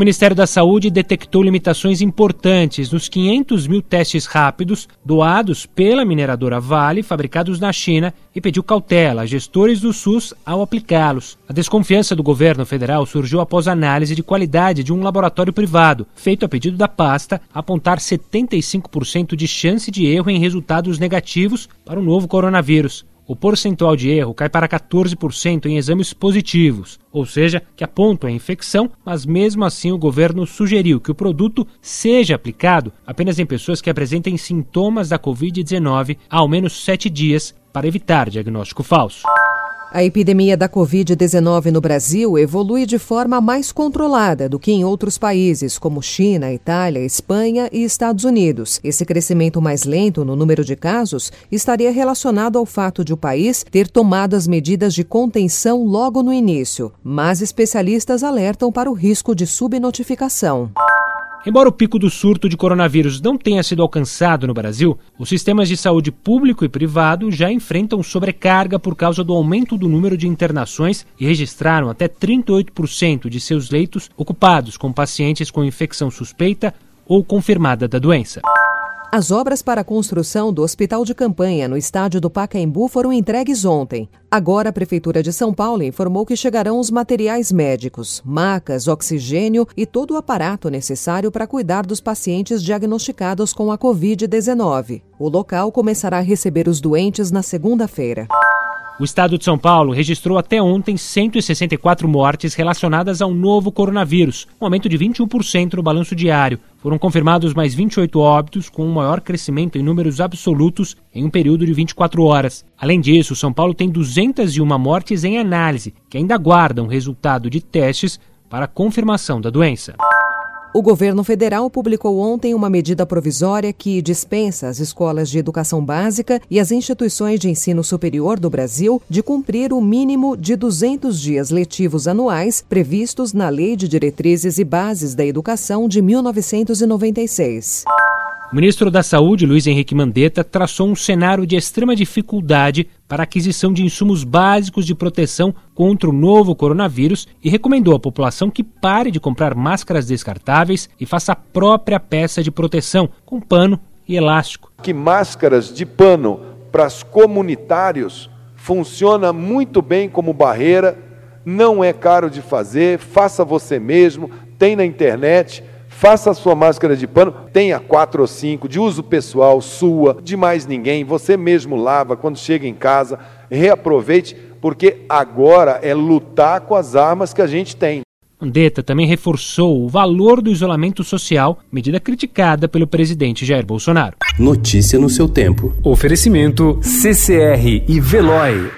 Ministério da Saúde detectou limitações importantes nos 500 mil testes rápidos doados pela mineradora Vale, fabricados na China, e pediu cautela a gestores do SUS ao aplicá-los. A desconfiança do governo federal surgiu após análise de qualidade de um laboratório privado, feito a pedido da pasta, apontar 75% de chance de erro em resultados negativos para o novo coronavírus o percentual de erro cai para 14% em exames positivos, ou seja, que apontam a infecção, mas mesmo assim o governo sugeriu que o produto seja aplicado apenas em pessoas que apresentem sintomas da Covid-19 há ao menos sete dias para evitar diagnóstico falso. A epidemia da Covid-19 no Brasil evolui de forma mais controlada do que em outros países, como China, Itália, Espanha e Estados Unidos. Esse crescimento mais lento no número de casos estaria relacionado ao fato de o país ter tomado as medidas de contenção logo no início, mas especialistas alertam para o risco de subnotificação. Embora o pico do surto de coronavírus não tenha sido alcançado no Brasil, os sistemas de saúde público e privado já enfrentam sobrecarga por causa do aumento do número de internações e registraram até 38% de seus leitos ocupados com pacientes com infecção suspeita ou confirmada da doença. As obras para a construção do hospital de campanha no estádio do Pacaembu foram entregues ontem. Agora, a Prefeitura de São Paulo informou que chegarão os materiais médicos, macas, oxigênio e todo o aparato necessário para cuidar dos pacientes diagnosticados com a Covid-19. O local começará a receber os doentes na segunda-feira. O estado de São Paulo registrou até ontem 164 mortes relacionadas ao novo coronavírus, um aumento de 21% no balanço diário. Foram confirmados mais 28 óbitos, com um maior crescimento em números absolutos em um período de 24 horas. Além disso, São Paulo tem 201 mortes em análise, que ainda aguardam resultado de testes para confirmação da doença. O governo federal publicou ontem uma medida provisória que dispensa as escolas de educação básica e as instituições de ensino superior do Brasil de cumprir o mínimo de 200 dias letivos anuais previstos na Lei de Diretrizes e Bases da Educação de 1996. O ministro da Saúde, Luiz Henrique Mandetta, traçou um cenário de extrema dificuldade para a aquisição de insumos básicos de proteção contra o novo coronavírus e recomendou à população que pare de comprar máscaras descartáveis e faça a própria peça de proteção com pano e elástico. Que máscaras de pano para os comunitários funciona muito bem como barreira, não é caro de fazer, faça você mesmo, tem na internet Faça a sua máscara de pano, tenha quatro ou cinco, de uso pessoal, sua, de mais ninguém, você mesmo lava quando chega em casa, reaproveite, porque agora é lutar com as armas que a gente tem. Mandetta também reforçou o valor do isolamento social, medida criticada pelo presidente Jair Bolsonaro. Notícia no seu tempo. Oferecimento CCR e Veloy.